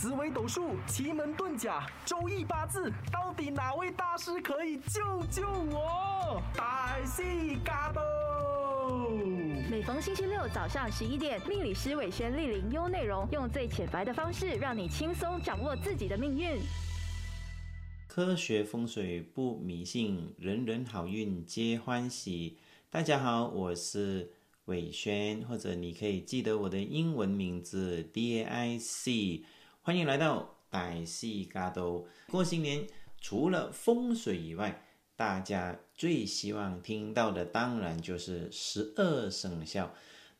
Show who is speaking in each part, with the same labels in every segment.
Speaker 1: 紫微斗数、奇门遁甲、周易八字，到底哪位大师可以救救我？大西嘎多。
Speaker 2: 每逢星期六早上十一点，命理师伟轩莅临优内容，用最浅白的方式，让你轻松掌握自己的命运。
Speaker 3: 科学风水不迷信，人人好运皆欢喜。大家好，我是。伟轩，或者你可以记得我的英文名字 D A I C。欢迎来到歹戏嘎都。过新年除了风水以外，大家最希望听到的当然就是十二生肖。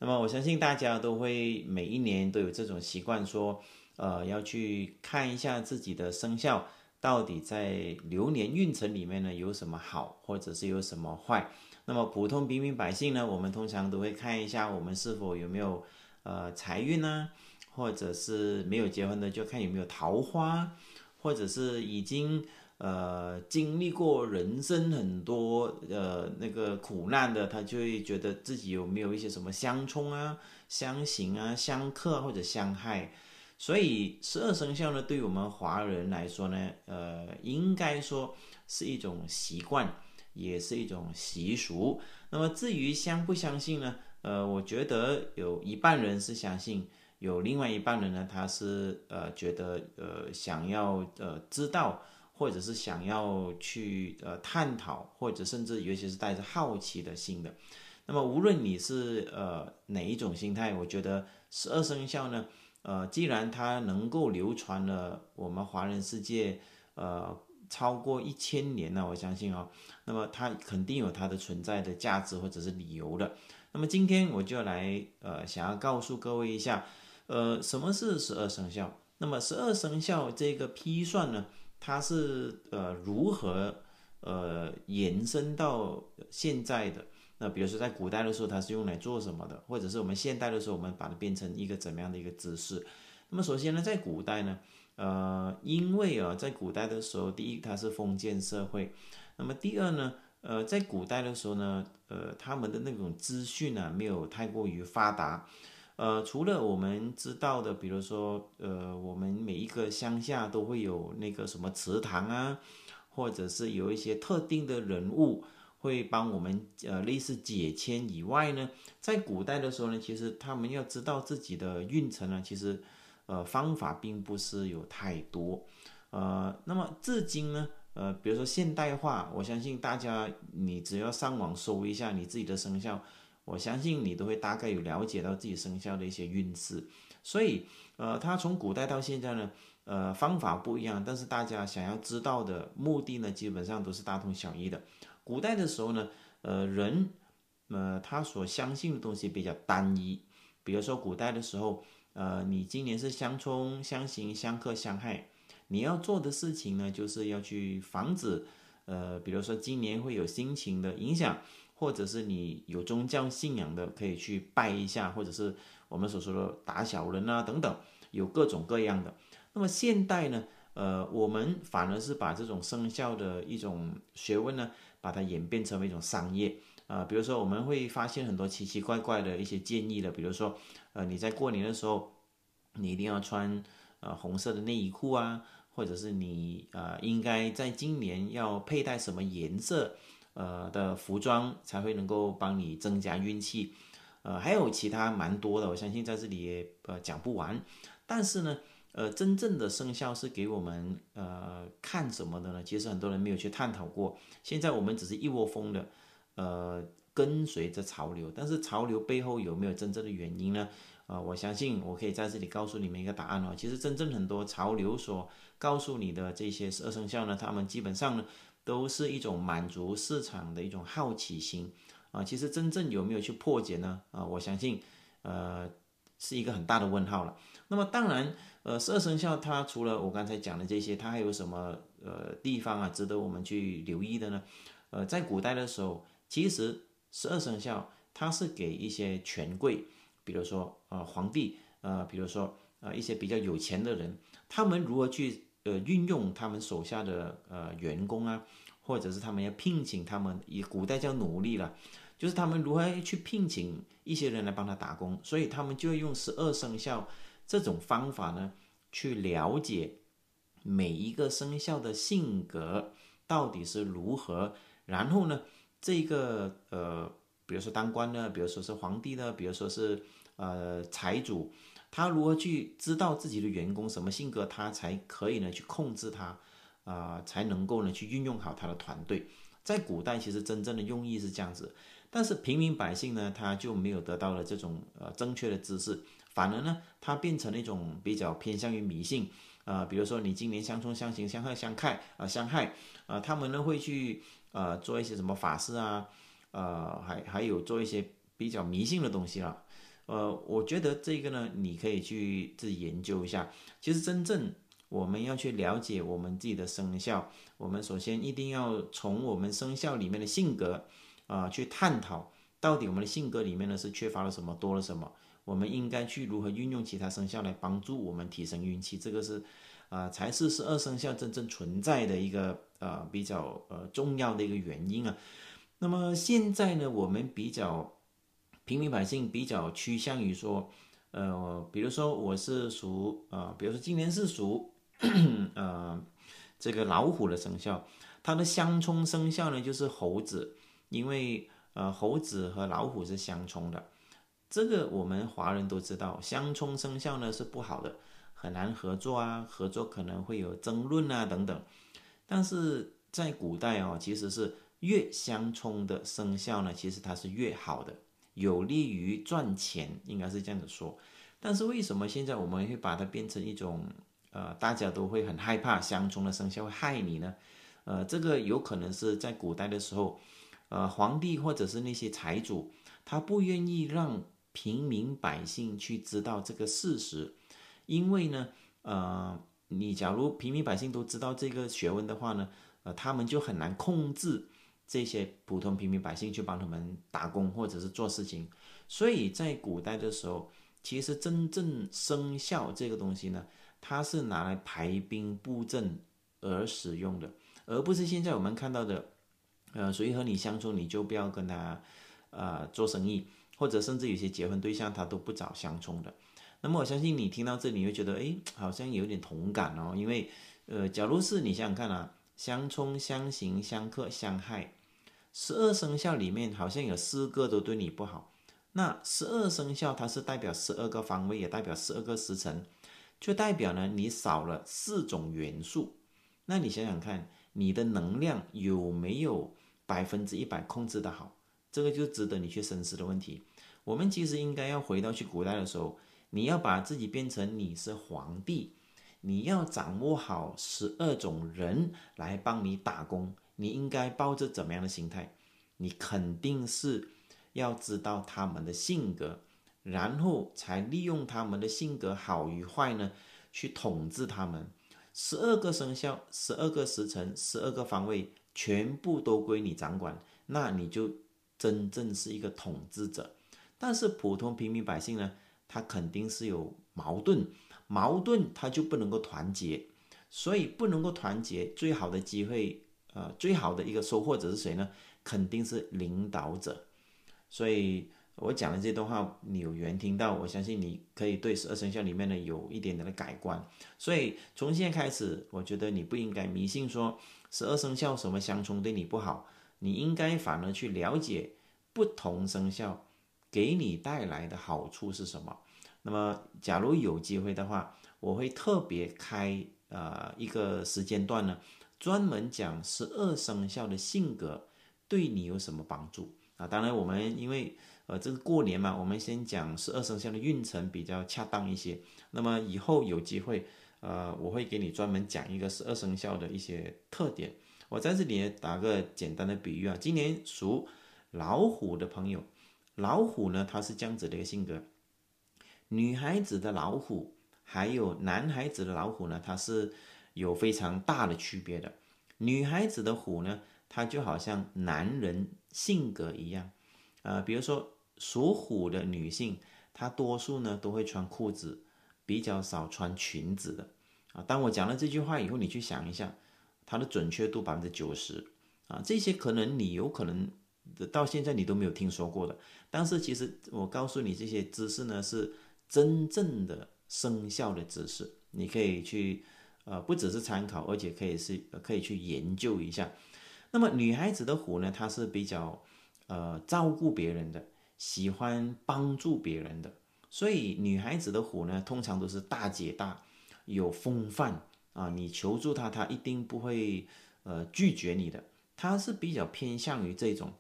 Speaker 3: 那么我相信大家都会每一年都有这种习惯，说呃要去看一下自己的生肖到底在流年运程里面呢有什么好，或者是有什么坏。那么普通平民百姓呢，我们通常都会看一下我们是否有没有呃财运呢，或者是没有结婚的就看有没有桃花，或者是已经呃经历过人生很多呃那个苦难的，他就会觉得自己有没有一些什么相冲啊、相刑啊、相克或者相害。所以十二生肖呢，对我们华人来说呢，呃，应该说是一种习惯。也是一种习俗。那么至于相不相信呢？呃，我觉得有一半人是相信，有另外一半人呢，他是呃觉得呃想要呃知道，或者是想要去呃探讨，或者甚至有些是带着好奇的心的。那么无论你是呃哪一种心态，我觉得十二生肖呢，呃，既然它能够流传了我们华人世界，呃。超过一千年了，我相信哦，那么它肯定有它的存在的价值或者是理由的。那么今天我就来呃，想要告诉各位一下，呃，什么是十二生肖？那么十二生肖这个批算呢，它是呃如何呃延伸到现在的？那比如说在古代的时候，它是用来做什么的？或者是我们现代的时候，我们把它变成一个怎么样的一个姿势？那么首先呢，在古代呢。呃，因为啊，在古代的时候，第一它是封建社会，那么第二呢，呃，在古代的时候呢，呃，他们的那种资讯呢，没有太过于发达，呃，除了我们知道的，比如说，呃，我们每一个乡下都会有那个什么祠堂啊，或者是有一些特定的人物会帮我们，呃，类似解签以外呢，在古代的时候呢，其实他们要知道自己的运程呢，其实。呃，方法并不是有太多，呃，那么至今呢，呃，比如说现代化，我相信大家，你只要上网搜一下你自己的生肖，我相信你都会大概有了解到自己生肖的一些运势。所以，呃，它从古代到现在呢，呃，方法不一样，但是大家想要知道的目的呢，基本上都是大同小异的。古代的时候呢，呃，人，呃，他所相信的东西比较单一，比如说古代的时候。呃，你今年是相冲、相刑、相克、相害，你要做的事情呢，就是要去防止，呃，比如说今年会有心情的影响，或者是你有宗教信仰的，可以去拜一下，或者是我们所说的打小人啊等等，有各种各样的。那么现代呢，呃，我们反而是把这种生肖的一种学问呢，把它演变成为一种商业。啊，比如说我们会发现很多奇奇怪怪的一些建议的，比如说，呃，你在过年的时候，你一定要穿呃红色的内衣裤啊，或者是你呃应该在今年要佩戴什么颜色呃的服装才会能够帮你增加运气，呃，还有其他蛮多的，我相信在这里也呃讲不完。但是呢，呃，真正的生肖是给我们呃看什么的呢？其实很多人没有去探讨过。现在我们只是一窝蜂的。呃，跟随着潮流，但是潮流背后有没有真正的原因呢？啊，我相信我可以在这里告诉你们一个答案哦。其实真正很多潮流所告诉你的这些十二生肖呢，他们基本上呢都是一种满足市场的一种好奇心啊。其实真正有没有去破解呢？啊，我相信呃是一个很大的问号了。那么当然，呃，十二生肖它除了我刚才讲的这些，它还有什么呃地方啊值得我们去留意的呢？呃，在古代的时候。其实十二生肖它是给一些权贵，比如说呃皇帝，呃比如说呃一些比较有钱的人，他们如何去呃运用他们手下的呃员工啊，或者是他们要聘请他们，以古代叫奴隶了，就是他们如何去聘请一些人来帮他打工，所以他们就要用十二生肖这种方法呢，去了解每一个生肖的性格到底是如何，然后呢，这个呃，比如说当官呢，比如说是皇帝呢，比如说是呃财主，他如何去知道自己的员工什么性格，他才可以呢去控制他，啊，才能够呢去运用好他的团队。在古代，其实真正的用意是这样子，但是平民百姓呢，他就没有得到了这种呃正确的知识，反而呢，他变成了一种比较偏向于迷信，啊，比如说你今年相冲相刑相克相害啊相害啊，他们呢会去呃做一些什么法事啊，呃还还有做一些比较迷信的东西了，呃，我觉得这个呢，你可以去自己研究一下，其实真正。我们要去了解我们自己的生肖，我们首先一定要从我们生肖里面的性格啊去探讨，到底我们的性格里面呢是缺乏了什么，多了什么，我们应该去如何运用其他生肖来帮助我们提升运气，这个是啊才是十二生肖真正存在的一个呃比较呃重要的一个原因啊。那么现在呢，我们比较平民百姓比较趋向于说，呃，比如说我是属啊，比如说今年是属。呃，这个老虎的生肖，它的相冲生肖呢就是猴子，因为呃猴子和老虎是相冲的，这个我们华人都知道，相冲生肖呢是不好的，很难合作啊，合作可能会有争论啊等等。但是在古代哦，其实是越相冲的生肖呢，其实它是越好的，有利于赚钱，应该是这样子说。但是为什么现在我们会把它变成一种？呃，大家都会很害怕相冲的生肖会害你呢。呃，这个有可能是在古代的时候，呃，皇帝或者是那些财主，他不愿意让平民百姓去知道这个事实，因为呢，呃，你假如平民百姓都知道这个学问的话呢，呃，他们就很难控制这些普通平民百姓去帮他们打工或者是做事情。所以在古代的时候，其实真正生肖这个东西呢。它是拿来排兵布阵而使用的，而不是现在我们看到的，呃，谁和你相冲你就不要跟他，呃，做生意，或者甚至有些结婚对象他都不找相冲的。那么我相信你听到这里会觉得，哎，好像有点同感哦，因为，呃，假如是你想想看啊，相冲、相刑、相克、相害，十二生肖里面好像有四个都对你不好，那十二生肖它是代表十二个方位，也代表十二个时辰。就代表呢，你少了四种元素，那你想想看，你的能量有没有百分之一百控制的好？这个就值得你去深思的问题。我们其实应该要回到去古代的时候，你要把自己变成你是皇帝，你要掌握好十二种人来帮你打工，你应该抱着怎么样的心态？你肯定是要知道他们的性格。然后才利用他们的性格好与坏呢，去统治他们。十二个生肖、十二个时辰、十二个方位，全部都归你掌管，那你就真正是一个统治者。但是普通平民百姓呢，他肯定是有矛盾，矛盾他就不能够团结，所以不能够团结，最好的机会，呃，最好的一个收获者是谁呢？肯定是领导者，所以。我讲的这段话，你有缘听到，我相信你可以对十二生肖里面呢有一点点的改观。所以从现在开始，我觉得你不应该迷信说十二生肖什么相冲对你不好，你应该反而去了解不同生肖给你带来的好处是什么。那么，假如有机会的话，我会特别开呃一个时间段呢，专门讲十二生肖的性格对你有什么帮助啊。当然，我们因为呃，这个过年嘛，我们先讲十二生肖的运程比较恰当一些。那么以后有机会，呃，我会给你专门讲一个十二生肖的一些特点。我在这里打个简单的比喻啊，今年属老虎的朋友，老虎呢，它是这样子的一个性格。女孩子的老虎还有男孩子的老虎呢，它是有非常大的区别的。女孩子的虎呢，它就好像男人性格一样，呃，比如说。属虎的女性，她多数呢都会穿裤子，比较少穿裙子的啊。当我讲了这句话以后，你去想一下，它的准确度百分之九十啊。这些可能你有可能到现在你都没有听说过的，但是其实我告诉你这些知识呢，是真正的生肖的知识你可以去呃不只是参考，而且可以是可以去研究一下。那么女孩子的虎呢，她是比较呃照顾别人的，喜欢帮助别人的，所以女孩子的虎呢，通常都是大姐大，有风范啊，你求助她，她一定不会呃拒绝你的，她是比较偏向于这种。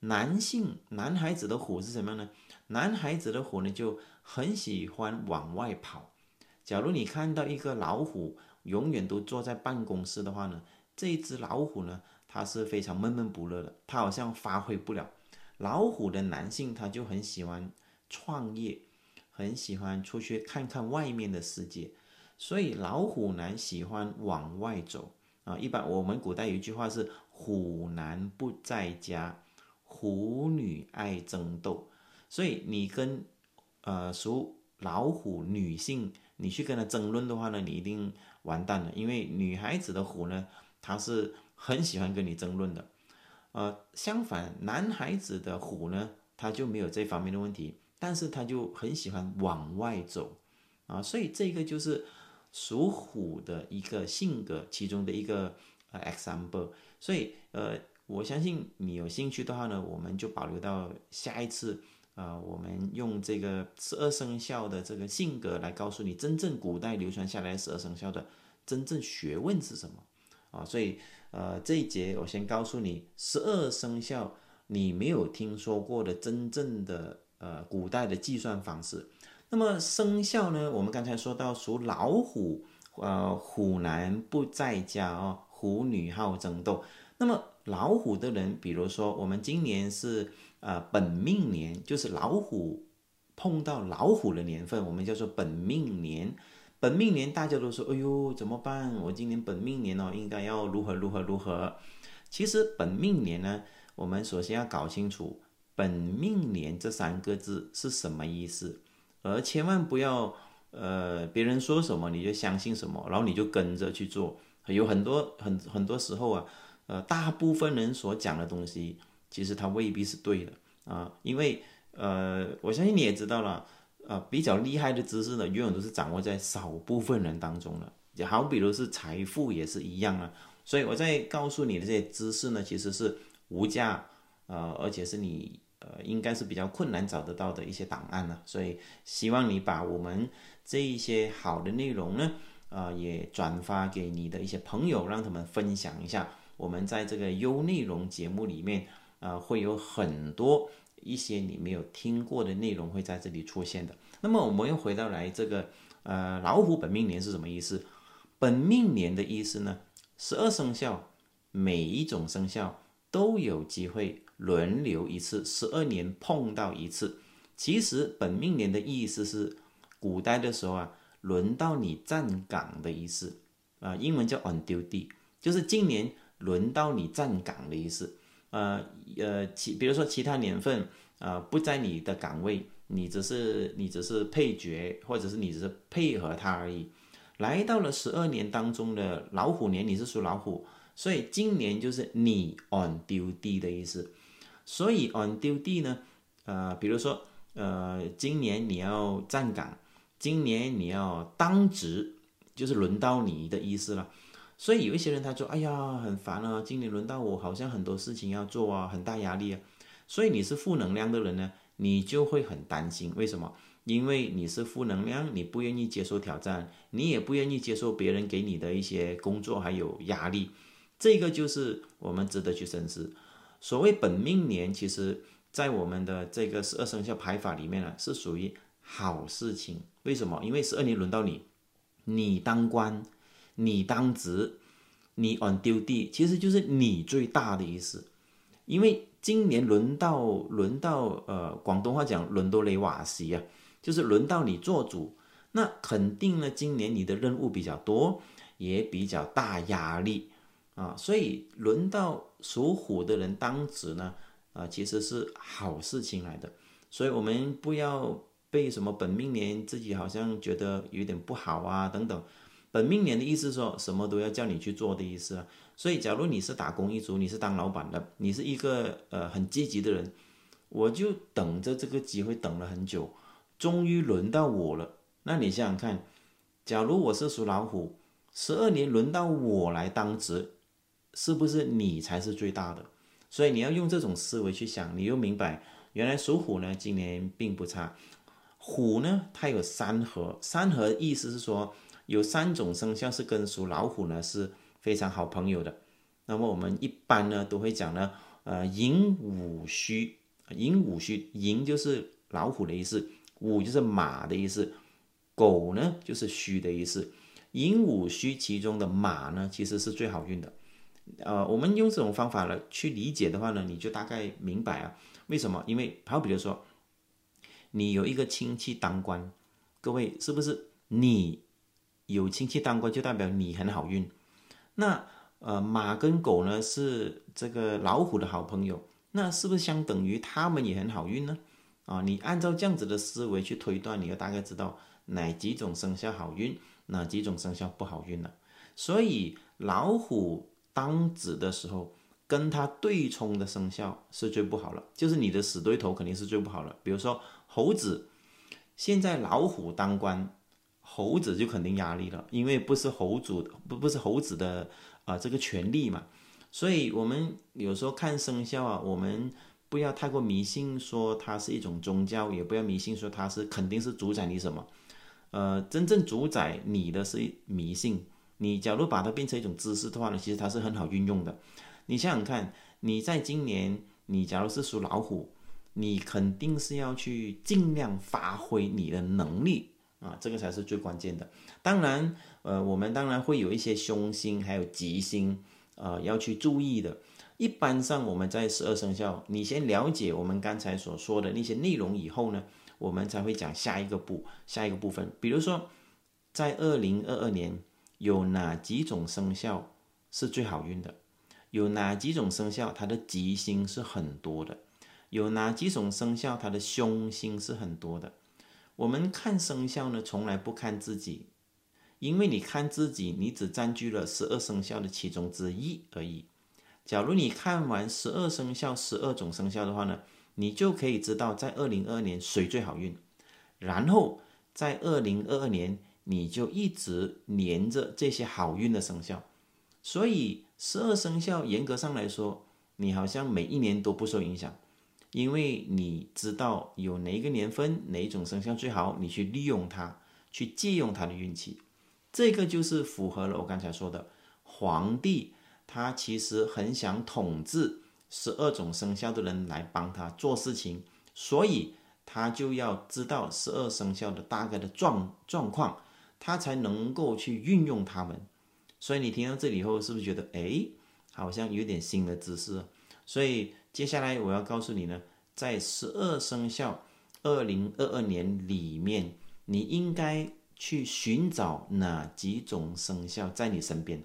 Speaker 3: 男性男孩子的虎是什么样呢？男孩子的虎呢，就很喜欢往外跑。假如你看到一个老虎永远都坐在办公室的话呢，这一只老虎呢？它是非常闷闷不乐的，它好像发挥不了。老虎的男性他就很喜欢创业，很喜欢出去看看外面的世界，所以老虎男喜欢往外走啊。一般我们古代有一句话是“虎男不在家，虎女爱争斗”，所以你跟呃属老虎女性，你去跟他争论的话呢，你一定完蛋了，因为女孩子的虎呢，她是。很喜欢跟你争论的，呃，相反，男孩子的虎呢，他就没有这方面的问题，但是他就很喜欢往外走，啊，所以这个就是属虎的一个性格其中的一个呃 example。所以，呃，我相信你有兴趣的话呢，我们就保留到下一次，呃，我们用这个十二生肖的这个性格来告诉你，真正古代流传下来十二生肖的真正学问是什么，啊，所以。呃，这一节我先告诉你，十二生肖你没有听说过的真正的呃古代的计算方式。那么生肖呢？我们刚才说到属老虎，呃，虎男不在家哦，虎女好争斗。那么老虎的人，比如说我们今年是呃本命年，就是老虎碰到老虎的年份，我们叫做本命年。本命年大家都说，哎呦怎么办？我今年本命年哦，应该要如何如何如何？其实本命年呢，我们首先要搞清楚“本命年”这三个字是什么意思，而千万不要呃别人说什么你就相信什么，然后你就跟着去做。有很多很很多时候啊，呃大部分人所讲的东西，其实它未必是对的啊，因为呃我相信你也知道了。呃，比较厉害的知识呢，永远都是掌握在少部分人当中的。就好比如是财富也是一样啊。所以我在告诉你的这些知识呢，其实是无价，呃，而且是你呃应该是比较困难找得到的一些档案呢。所以希望你把我们这一些好的内容呢，呃，也转发给你的一些朋友，让他们分享一下。我们在这个优内容节目里面，呃，会有很多。一些你没有听过的内容会在这里出现的。那么我们又回到来这个，呃，老虎本命年是什么意思？本命年的意思呢？十二生肖每一种生肖都有机会轮流一次，十二年碰到一次。其实本命年的意思是古代的时候啊，轮到你站岗的意思啊，英文叫 on duty，就是今年轮到你站岗的意思。呃呃，其比如说其他年份，呃不在你的岗位，你只是你只是配角，或者是你只是配合他而已。来到了十二年当中的老虎年，你是属老虎，所以今年就是你 on duty 的意思。所以 on duty 呢，呃，比如说呃，今年你要站岗，今年你要当值，就是轮到你的意思了。所以有一些人他说：“哎呀，很烦啊，今年轮到我，好像很多事情要做啊，很大压力啊。”所以你是负能量的人呢，你就会很担心。为什么？因为你是负能量，你不愿意接受挑战，你也不愿意接受别人给你的一些工作还有压力。这个就是我们值得去深思。所谓本命年，其实在我们的这个十二生肖排法里面呢，是属于好事情。为什么？因为十二年轮到你，你当官。你当值，你 on duty，其实就是你最大的意思。因为今年轮到轮到呃，广东话讲轮到雷瓦西啊，就是轮到你做主。那肯定呢，今年你的任务比较多，也比较大压力啊。所以轮到属虎的人当值呢，啊，其实是好事情来的。所以我们不要被什么本命年自己好像觉得有点不好啊等等。本命年的意思说什么都要叫你去做的意思啊，所以假如你是打工一族，你是当老板的，你是一个呃很积极的人，我就等着这个机会等了很久，终于轮到我了。那你想想看，假如我是属老虎，十二年轮到我来当值，是不是你才是最大的？所以你要用这种思维去想，你又明白，原来属虎呢今年并不差。虎呢，它有三合，三合意思是说有三种生肖是跟属老虎呢是非常好朋友的。那么我们一般呢都会讲呢，呃，寅午戌，寅午戌，寅就是老虎的意思，午就是马的意思，狗呢就是戌的意思。寅午戌其中的马呢，其实是最好运的。呃，我们用这种方法来去理解的话呢，你就大概明白啊，为什么？因为好比如说。你有一个亲戚当官，各位是不是？你有亲戚当官，就代表你很好运。那呃，马跟狗呢是这个老虎的好朋友，那是不是相等于他们也很好运呢？啊，你按照这样子的思维去推断，你就大概知道哪几种生肖好运，哪几种生肖不好运了。所以老虎当子的时候，跟它对冲的生肖是最不好了，就是你的死对头肯定是最不好了。比如说。猴子现在老虎当官，猴子就肯定压力了，因为不是猴主不不是猴子的啊这个权利嘛，所以我们有时候看生肖啊，我们不要太过迷信，说它是一种宗教，也不要迷信说它是肯定是主宰你什么，呃，真正主宰你的是迷信。你假如把它变成一种知识的话呢，其实它是很好运用的。你想想看，你在今年，你假如是属老虎。你肯定是要去尽量发挥你的能力啊，这个才是最关键的。当然，呃，我们当然会有一些凶星，还有吉星，呃，要去注意的。一般上，我们在十二生肖，你先了解我们刚才所说的那些内容以后呢，我们才会讲下一个步，下一个部分。比如说，在二零二二年有哪几种生肖是最好运的？有哪几种生肖它的吉星是很多的？有哪几种生肖，它的凶星是很多的。我们看生肖呢，从来不看自己，因为你看自己，你只占据了十二生肖的其中之一而已。假如你看完十二生肖、十二种生肖的话呢，你就可以知道在二零二二年谁最好运。然后在二零二二年，你就一直连着这些好运的生肖。所以十二生肖严格上来说，你好像每一年都不受影响。因为你知道有哪一个年份哪一种生肖最好，你去利用它，去借用它的运气，这个就是符合了我刚才说的，皇帝他其实很想统治十二种生肖的人来帮他做事情，所以他就要知道十二生肖的大概的状状况，他才能够去运用他们。所以你听到这里以后，是不是觉得哎，好像有点新的知识？所以。接下来我要告诉你呢，在十二生肖二零二二年里面，你应该去寻找哪几种生肖在你身边。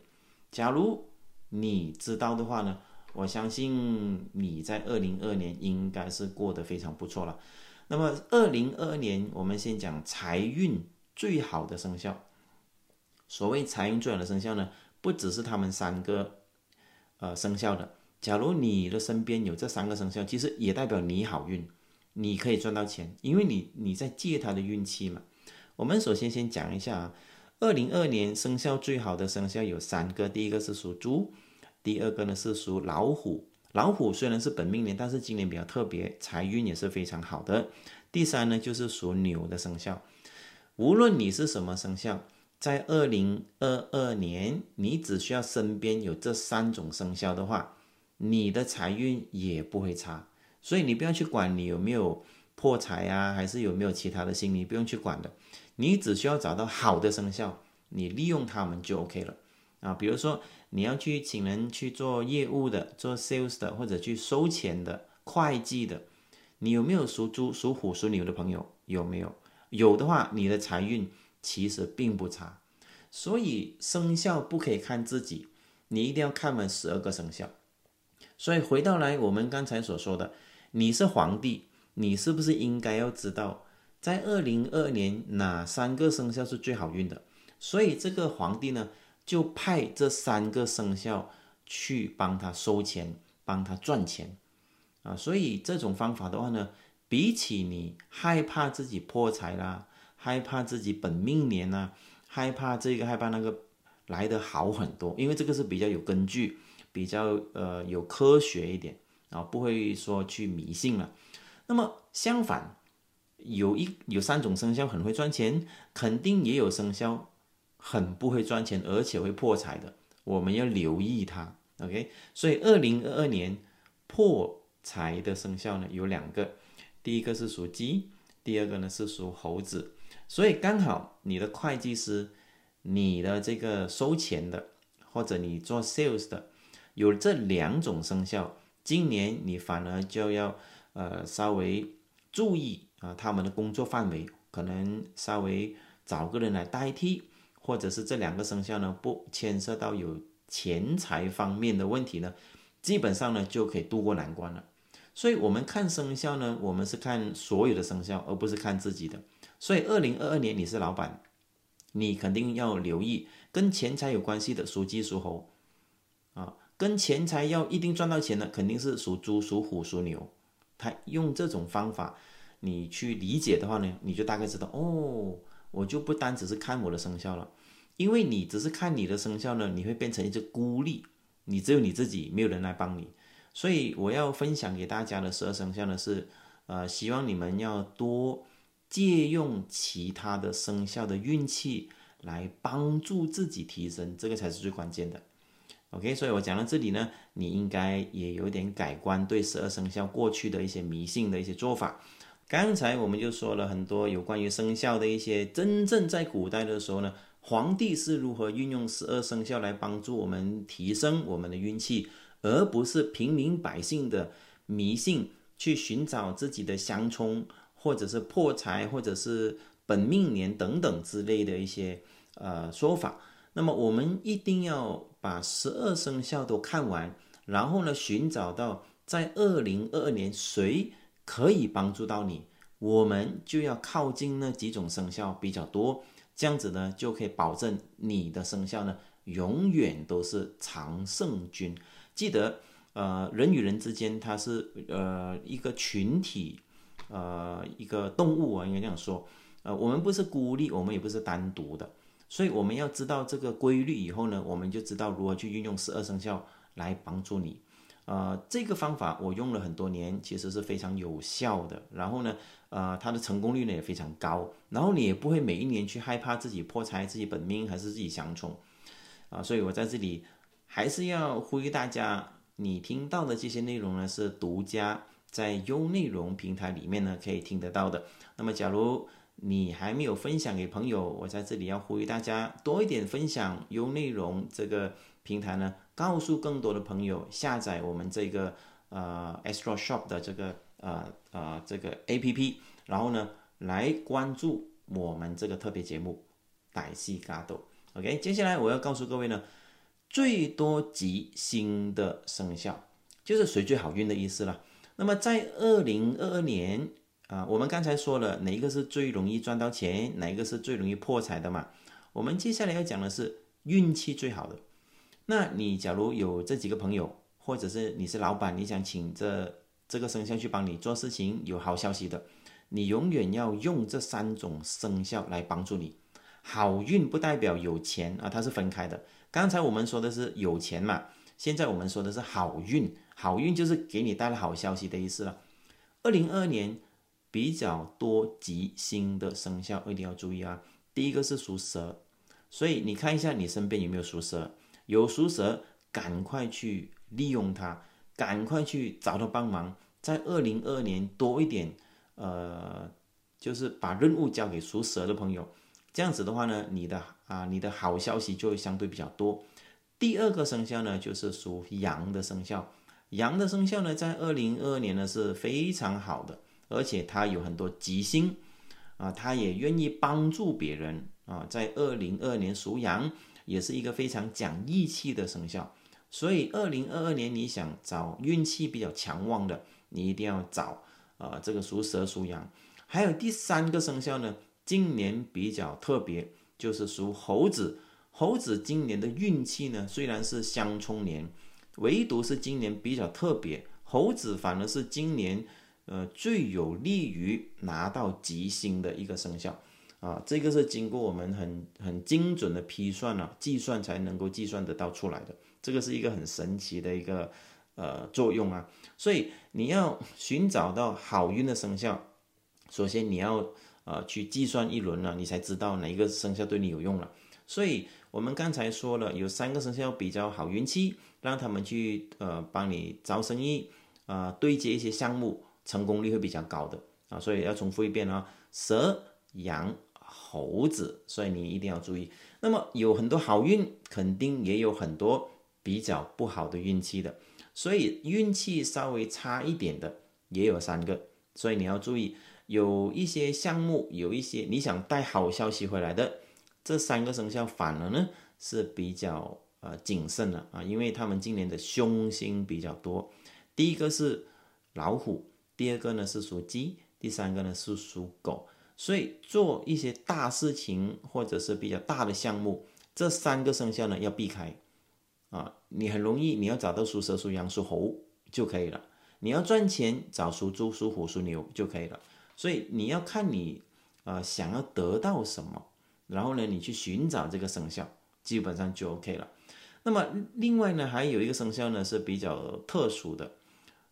Speaker 3: 假如你知道的话呢，我相信你在二零二年应该是过得非常不错了。那么二零二二年，我们先讲财运最好的生肖。所谓财运最好的生肖呢，不只是他们三个呃生肖的。假如你的身边有这三个生肖，其实也代表你好运，你可以赚到钱，因为你你在借他的运气嘛。我们首先先讲一下啊，二零二年生肖最好的生肖有三个，第一个是属猪，第二个呢是属老虎。老虎虽然是本命年，但是今年比较特别，财运也是非常好的。第三呢就是属牛的生肖。无论你是什么生肖，在二零二二年，你只需要身边有这三种生肖的话。你的财运也不会差，所以你不要去管你有没有破财啊，还是有没有其他的心理，不用去管的。你只需要找到好的生肖，你利用他们就 OK 了啊。比如说你要去请人去做业务的，做 sales 的，或者去收钱的、会计的，你有没有属猪、属虎、属牛的朋友？有没有？有的话，你的财运其实并不差。所以生肖不可以看自己，你一定要看满十二个生肖。所以回到来，我们刚才所说的，你是皇帝，你是不是应该要知道，在二零二二年哪三个生肖是最好运的？所以这个皇帝呢，就派这三个生肖去帮他收钱，帮他赚钱啊。所以这种方法的话呢，比起你害怕自己破财啦，害怕自己本命年呐，害怕这个害怕那个来的好很多，因为这个是比较有根据，比较呃有科学一点啊，不会说去迷信了。那么相反，有一有三种生肖很会赚钱，肯定也有生肖很不会赚钱，而且会破财的，我们要留意它。OK，所以二零二二年破财的生肖呢有两个，第一个是属鸡，第二个呢是属猴子。所以刚好你的会计师，你的这个收钱的，或者你做 sales 的，有这两种生肖，今年你反而就要呃稍微注意啊，他们的工作范围可能稍微找个人来代替，或者是这两个生肖呢不牵涉到有。钱财方面的问题呢，基本上呢就可以渡过难关了。所以，我们看生肖呢，我们是看所有的生肖，而不是看自己的。所以，二零二二年你是老板，你肯定要留意跟钱财有关系的，属鸡、属猴啊，跟钱财要一定赚到钱的，肯定是属猪、属虎、属牛。他用这种方法，你去理解的话呢，你就大概知道哦，我就不单只是看我的生肖了。因为你只是看你的生肖呢，你会变成一只孤立，你只有你自己，没有人来帮你。所以我要分享给大家的十二生肖呢是，呃，希望你们要多借用其他的生肖的运气来帮助自己提升，这个才是最关键的。OK，所以我讲到这里呢，你应该也有点改观对十二生肖过去的一些迷信的一些做法。刚才我们就说了很多有关于生肖的一些真正在古代的时候呢。皇帝是如何运用十二生肖来帮助我们提升我们的运气，而不是平民百姓的迷信去寻找自己的相冲，或者是破财，或者是本命年等等之类的一些呃说法。那么我们一定要把十二生肖都看完，然后呢，寻找到在二零二二年谁可以帮助到你，我们就要靠近那几种生肖比较多。这样子呢，就可以保证你的生肖呢永远都是常胜军。记得，呃，人与人之间它是呃一个群体，呃一个动物啊，应该这样说。呃，我们不是孤立，我们也不是单独的，所以我们要知道这个规律以后呢，我们就知道如何去运用十二生肖来帮助你。呃，这个方法我用了很多年，其实是非常有效的。然后呢，呃，它的成功率呢也非常高。然后你也不会每一年去害怕自己破财、自己本命还是自己相冲啊。所以我在这里还是要呼吁大家，你听到的这些内容呢是独家在优内容平台里面呢可以听得到的。那么，假如你还没有分享给朋友，我在这里要呼吁大家多一点分享优内容这个平台呢。告诉更多的朋友下载我们这个呃 Astro Shop 的这个呃呃这个 A P P，然后呢来关注我们这个特别节目《歹戏嘎斗》。OK，接下来我要告诉各位呢，最多吉星的生肖就是谁最好运的意思了。那么在二零二二年啊，我们刚才说了哪一个是最容易赚到钱，哪一个是最容易破财的嘛？我们接下来要讲的是运气最好的。那你假如有这几个朋友，或者是你是老板，你想请这这个生肖去帮你做事情，有好消息的，你永远要用这三种生肖来帮助你。好运不代表有钱啊，它是分开的。刚才我们说的是有钱嘛，现在我们说的是好运，好运就是给你带来好消息的意思了。二零二二年比较多吉星的生肖一定要注意啊，第一个是属蛇，所以你看一下你身边有没有属蛇。有属蛇，赶快去利用它，赶快去找他帮忙，在二零二二年多一点，呃，就是把任务交给属蛇的朋友，这样子的话呢，你的啊，你的好消息就会相对比较多。第二个生肖呢，就是属羊的生肖，羊的生肖呢，在二零二二年呢是非常好的，而且他有很多吉星，啊，他也愿意帮助别人啊，在二零二二年属羊。也是一个非常讲义气的生肖，所以二零二二年你想找运气比较强旺的，你一定要找啊这个属蛇、属羊。还有第三个生肖呢，今年比较特别，就是属猴子。猴子今年的运气呢，虽然是相冲年，唯独是今年比较特别，猴子反而是今年呃最有利于拿到吉星的一个生肖。啊，这个是经过我们很很精准的批算啊，计算才能够计算得到出来的。这个是一个很神奇的一个呃作用啊。所以你要寻找到好运的生肖，首先你要呃去计算一轮了，你才知道哪一个生肖对你有用了。所以我们刚才说了，有三个生肖比较好运气，让他们去呃帮你招生意啊，对接一些项目，成功率会比较高的啊。所以要重复一遍啊，蛇、羊、猴子，所以你一定要注意。那么有很多好运，肯定也有很多比较不好的运气的。所以运气稍微差一点的也有三个，所以你要注意，有一些项目，有一些你想带好消息回来的。这三个生肖反而呢是比较呃谨慎的啊，因为他们今年的凶星比较多。第一个是老虎，第二个呢是属鸡，第三个呢是属狗。所以做一些大事情或者是比较大的项目，这三个生肖呢要避开啊。你很容易你要找到属蛇、属羊、属猴就可以了。你要赚钱找属猪、属虎、属牛就可以了。所以你要看你呃想要得到什么。然后呢，你去寻找这个生肖，基本上就 OK 了。那么另外呢，还有一个生肖呢是比较特殊的，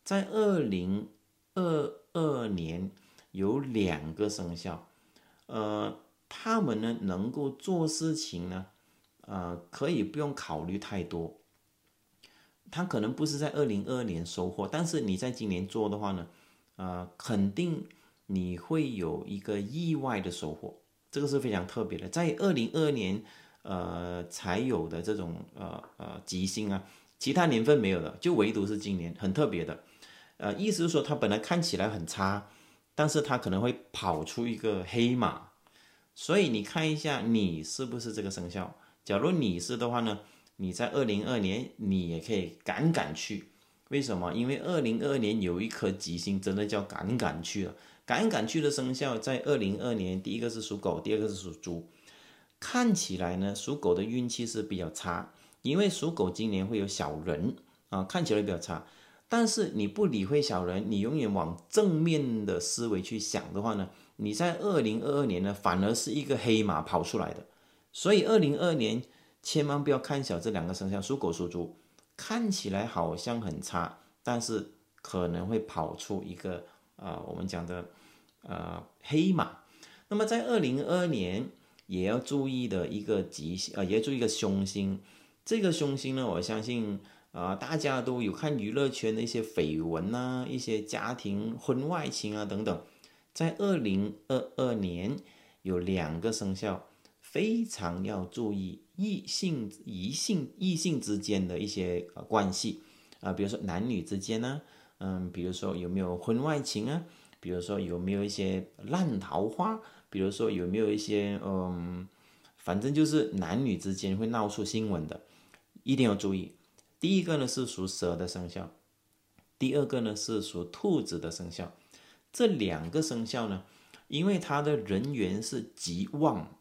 Speaker 3: 在二零二二年有两个生肖，呃，他们呢能够做事情呢，呃，可以不用考虑太多。他可能不是在二零二二年收获，但是你在今年做的话呢，呃，肯定你会有一个意外的收获。这个是非常特别的，在二零二二年，呃，才有的这种呃呃吉星啊，其他年份没有的，就唯独是今年很特别的，呃，意思是说它本来看起来很差，但是它可能会跑出一个黑马，所以你看一下你是不是这个生肖，假如你是的话呢，你在二零二年你也可以敢敢去，为什么？因为二零二二年有一颗吉星，真的叫敢敢去了。敢敢去的生肖在二零二年，第一个是属狗，第二个是属猪。看起来呢，属狗的运气是比较差，因为属狗今年会有小人啊，看起来比较差。但是你不理会小人，你永远往正面的思维去想的话呢，你在二零二二年呢，反而是一个黑马跑出来的。所以二零二二年千万不要看小这两个生肖，属狗、属猪，看起来好像很差，但是可能会跑出一个啊，我们讲的。呃，黑马。那么在二零二二年也要注意的一个吉星，呃，也要注意一个凶星。这个凶星呢，我相信，呃，大家都有看娱乐圈的一些绯闻呐，一些家庭婚外情啊等等。在二零二二年有两个生肖非常要注意异性、异性、异性之间的一些呃关系啊，比如说男女之间呢，嗯，比如说有没有婚外情啊？比如说有没有一些烂桃花？比如说有没有一些嗯，反正就是男女之间会闹出新闻的，一定要注意。第一个呢是属蛇的生肖，第二个呢是属兔子的生肖。这两个生肖呢，因为他的人缘是极旺，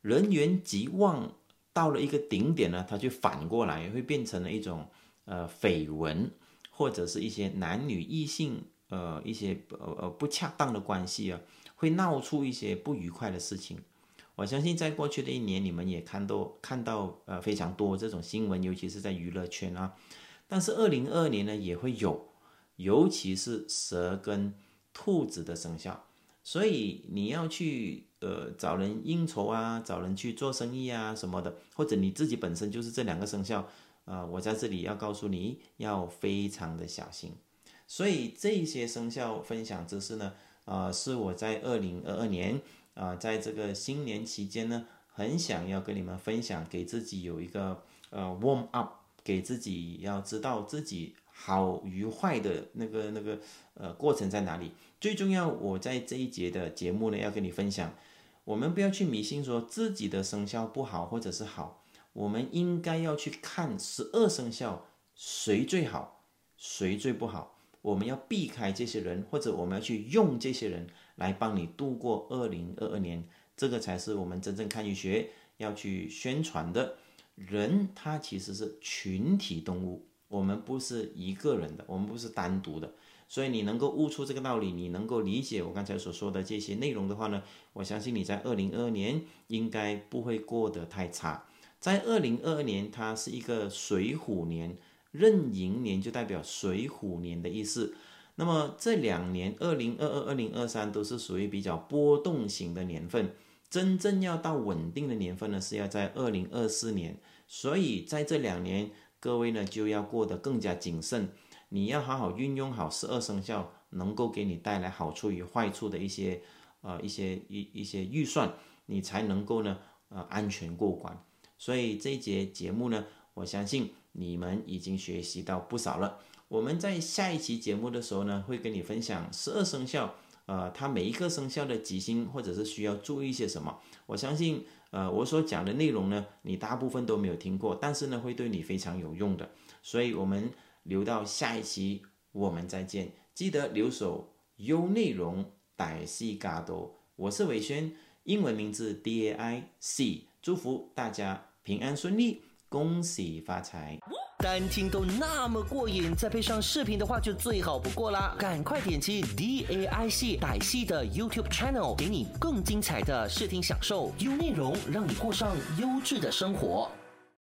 Speaker 3: 人缘极旺到了一个顶点呢，它就反过来会变成了一种呃绯闻，或者是一些男女异性。呃，一些呃呃不恰当的关系啊，会闹出一些不愉快的事情。我相信在过去的一年，你们也看到看到呃非常多这种新闻，尤其是在娱乐圈啊。但是二零二二年呢，也会有，尤其是蛇跟兔子的生肖。所以你要去呃找人应酬啊，找人去做生意啊什么的，或者你自己本身就是这两个生肖啊，我在这里要告诉你要非常的小心。所以这些生肖分享知识呢，啊，是我在二零二二年啊，在这个新年期间呢，很想要跟你们分享，给自己有一个呃 warm up，给自己要知道自己好与坏的那个那个呃过程在哪里。最重要，我在这一节的节目呢，要跟你分享，我们不要去迷信说自己的生肖不好或者是好，我们应该要去看十二生肖谁最好，谁最不好。我们要避开这些人，或者我们要去用这些人来帮你度过二零二二年，这个才是我们真正看医学要去宣传的。人他其实是群体动物，我们不是一个人的，我们不是单独的。所以你能够悟出这个道理，你能够理解我刚才所说的这些内容的话呢，我相信你在二零二二年应该不会过得太差。在二零二二年，它是一个水虎年，壬寅年就代表水虎年的意思。那么这两年，二零二二、二零二三都是属于比较波动型的年份，真正要到稳定的年份呢，是要在二零二四年。所以在这两年，各位呢就要过得更加谨慎，你要好好运用好十二生肖能够给你带来好处与坏处的一些呃一些一一些预算，你才能够呢呃安全过关。所以这一节节目呢，我相信你们已经学习到不少了。我们在下一期节目的时候呢，会跟你分享十二生肖，呃，它每一个生肖的吉星或者是需要注意些什么。我相信，呃，我所讲的内容呢，你大部分都没有听过，但是呢，会对你非常有用的。所以，我们留到下一期我们再见。记得留守优内容，歹戏嘎多。我是伟轩，英文名字 D A I C，祝福大家。平安顺利，恭喜发财！
Speaker 4: 单听都那么过瘾，再配上视频的话就最好不过啦！赶快点击 D A I C 歹戏的 YouTube Channel，给你更精彩的视听享受，优内容让你过上优质的生活。